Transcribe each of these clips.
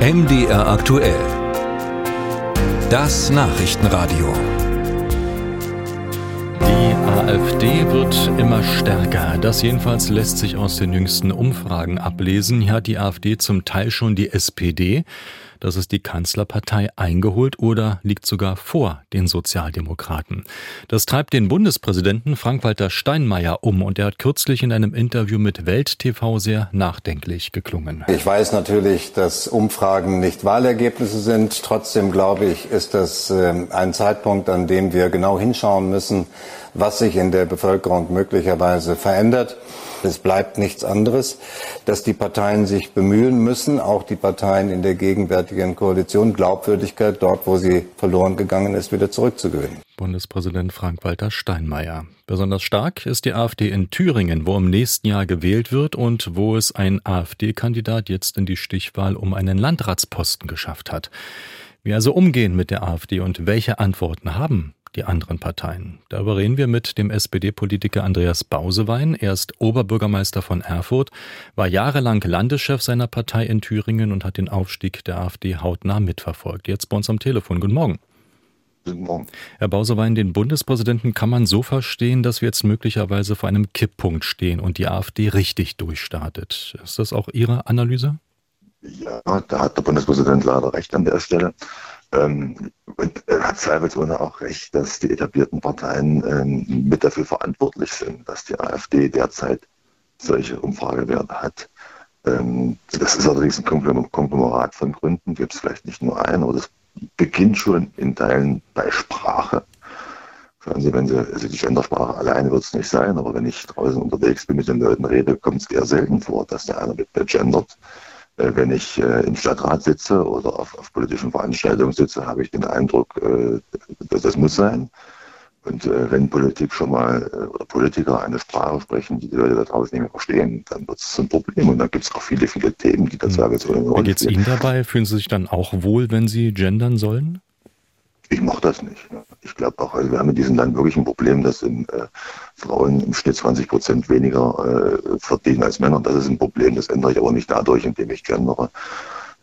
MDR aktuell. Das Nachrichtenradio. Die AfD wird immer stärker. Das jedenfalls lässt sich aus den jüngsten Umfragen ablesen. Hier hat die AfD zum Teil schon die SPD das ist die Kanzlerpartei eingeholt oder liegt sogar vor den Sozialdemokraten. Das treibt den Bundespräsidenten Frank-Walter Steinmeier um und er hat kürzlich in einem Interview mit Welt TV sehr nachdenklich geklungen. Ich weiß natürlich, dass Umfragen nicht Wahlergebnisse sind. Trotzdem glaube ich, ist das ähm, ein Zeitpunkt, an dem wir genau hinschauen müssen, was sich in der Bevölkerung möglicherweise verändert. Es bleibt nichts anderes, dass die Parteien sich bemühen müssen, auch die Parteien in der gegenwärtigen Koalition, Glaubwürdigkeit dort, wo sie verloren gegangen ist, wieder zurückzugewinnen. Bundespräsident Frank-Walter Steinmeier. Besonders stark ist die AfD in Thüringen, wo im nächsten Jahr gewählt wird und wo es ein AfD-Kandidat jetzt in die Stichwahl um einen Landratsposten geschafft hat. Wie also umgehen mit der AfD und welche Antworten haben die anderen Parteien. Darüber reden wir mit dem SPD-Politiker Andreas Bausewein. Er ist Oberbürgermeister von Erfurt, war jahrelang Landeschef seiner Partei in Thüringen und hat den Aufstieg der AfD hautnah mitverfolgt. Jetzt bei uns am Telefon. Guten Morgen. Guten Morgen. Herr Bausewein, den Bundespräsidenten kann man so verstehen, dass wir jetzt möglicherweise vor einem Kipppunkt stehen und die AfD richtig durchstartet. Ist das auch Ihre Analyse? Ja, da hat der Bundespräsident leider recht an der Stelle. Ähm, und er hat zweifelsohne auch recht, dass die etablierten Parteien ähm, mit dafür verantwortlich sind, dass die AfD derzeit solche Umfragewerte hat. Ähm, das ist allerdings ein Konglomerat von Gründen, gibt es vielleicht nicht nur einen, aber das beginnt schon in Teilen bei Sprache. Schauen Sie, wenn Sie, also die Gendersprache alleine wird es nicht sein, aber wenn ich draußen unterwegs bin, mit den Leuten rede, kommt es eher selten vor, dass der einer mit gendert. Äh, wenn ich äh, im Stadtrat sitze oder auf, auf, politischen Veranstaltungen sitze, habe ich den Eindruck, äh, dass das muss sein. Und wenn Politik schon mal oder Politiker eine Sprache sprechen, die die Leute da draußen nicht mehr verstehen, dann wird es ein Problem. Und dann gibt es auch viele, viele Themen, die dazu hm. so eine Rolle Wie geht es Ihnen dabei? Fühlen Sie sich dann auch wohl, wenn Sie gendern sollen? Ich mache das nicht. Ich glaube auch, also wir haben in diesem Land wirklich ein Problem, dass in, äh, Frauen im Schnitt 20 Prozent weniger äh, verdienen als Männer. Das ist ein Problem, das ändere ich aber nicht dadurch, indem ich gendere.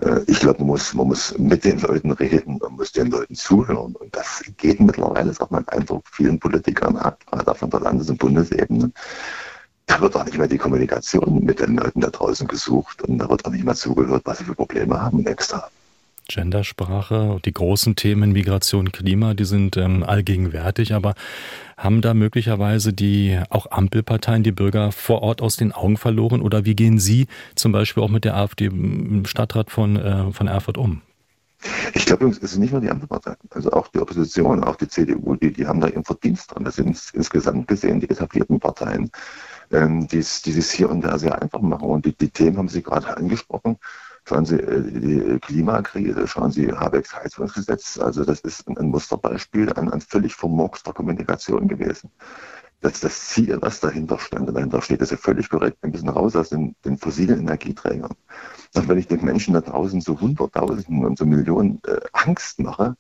Äh, ich glaube, man muss, man muss mit den Leuten reden, man muss den Leuten zuhören. Und das geht mittlerweile, sagt man Eindruck, vielen Politikern ab, gerade von der Landes- und Bundesebene. Da wird auch nicht mehr die Kommunikation mit den Leuten da draußen gesucht und da wird auch nicht mehr zugehört, was sie für Probleme haben extra. Gendersprache, die großen Themen Migration, Klima, die sind ähm, allgegenwärtig, aber haben da möglicherweise die auch Ampelparteien die Bürger vor Ort aus den Augen verloren oder wie gehen Sie zum Beispiel auch mit der AfD im Stadtrat von, äh, von Erfurt um? Ich glaube, es sind nicht nur die Ampelparteien, also auch die Opposition, auch die CDU, die, die haben da ihren Verdienst dran. Das sind insgesamt gesehen die etablierten Parteien, ähm, die es hier und da sehr einfach machen. Und die, die Themen haben Sie gerade angesprochen. Schauen Sie äh, die Klimakrise, schauen Sie Habecks Heizungsgesetz. Also das ist ein Musterbeispiel an, an völlig vermurkster Kommunikation gewesen. Das, das Ziel, was dahinter stand, dahinter steht, ist ja völlig korrekt. Wir müssen raus aus den, den fossilen Energieträgern. Und wenn ich den Menschen da draußen so Hunderttausenden und so Millionen äh, Angst mache,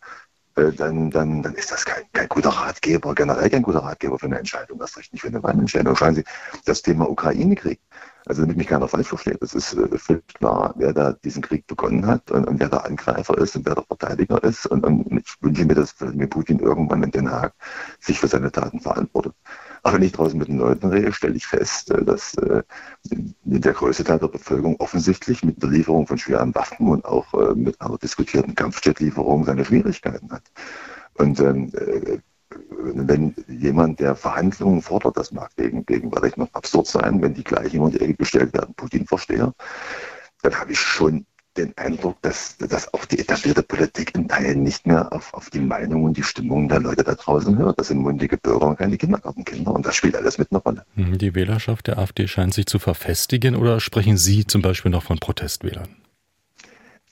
äh, dann, dann, dann ist das kein, kein guter Ratgeber, generell kein guter Ratgeber für eine Entscheidung, das recht nicht für eine Wahlentscheidung. Schauen Sie, das Thema Ukraine-Krieg. Also damit mich keiner falsch versteht, es ist äh, völlig klar, wer da diesen Krieg begonnen hat und, und, wer der Angreifer ist und wer der Verteidiger ist. Und, und ich wünsche mir, dass Vladimir Putin irgendwann in Den Haag sich für seine Taten verantwortet. Aber wenn ich draußen mit den Leuten rede, stelle ich fest, äh, dass äh, der größte Teil der Bevölkerung offensichtlich mit der Lieferung von schweren Waffen und auch äh, mit einer diskutierten Kampfjetlieferung seine Schwierigkeiten hat. Und ähm, äh, wenn jemand, der Verhandlungen fordert, das mag gegen, gegenwärtig noch absurd sein, wenn die gleich in die Ecke gestellt werden, Putin-Versteher, dann habe ich schon den Eindruck, dass, dass auch die etablierte Politik in Teilen nicht mehr auf, auf die Meinung und die Stimmung der Leute da draußen hört. Das sind mundige Bürger und keine Kindergartenkinder und das spielt alles mit einer Rolle. Die Wählerschaft der AfD scheint sich zu verfestigen oder sprechen Sie zum Beispiel noch von Protestwählern?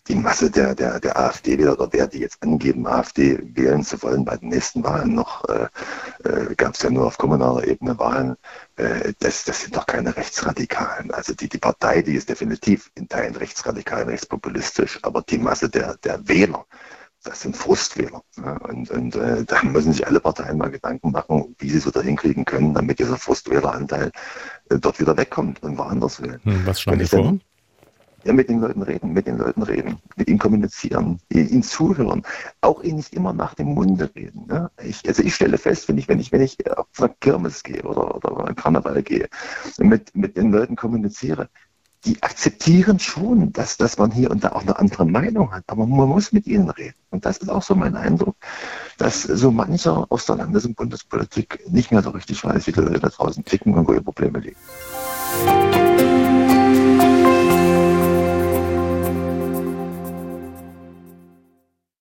Die Masse der, der, der AfD-Wähler oder der, die jetzt angeben, AfD wählen zu wollen bei den nächsten Wahlen noch, äh, äh, gab es ja nur auf kommunaler Ebene Wahlen, äh, das, das sind doch keine Rechtsradikalen. Also die, die Partei, die ist definitiv in Teilen rechtsradikal, rechtspopulistisch, aber die Masse der, der Wähler, das sind Frustwähler. Ja, und und äh, da müssen sich alle Parteien mal Gedanken machen, wie sie es wieder hinkriegen können, damit dieser Frustwähleranteil äh, dort wieder wegkommt und woanders wählen. Hm, was schlagen Sie vor? Ja, mit den Leuten reden, mit den Leuten reden, mit ihnen kommunizieren, ihnen zuhören, auch ihnen nicht immer nach dem Munde reden. Ne? Ich, also ich stelle fest, wenn ich, wenn ich, wenn ich auf eine Kirmes gehe oder, oder einen Karneval gehe, mit, mit den Leuten kommuniziere, die akzeptieren schon, dass, dass man hier und da auch eine andere Meinung hat, aber man muss mit ihnen reden. Und das ist auch so mein Eindruck, dass so mancher aus der Landes- und Bundespolitik nicht mehr so richtig weiß, wie die Leute da draußen ticken und wo ihre Probleme liegen.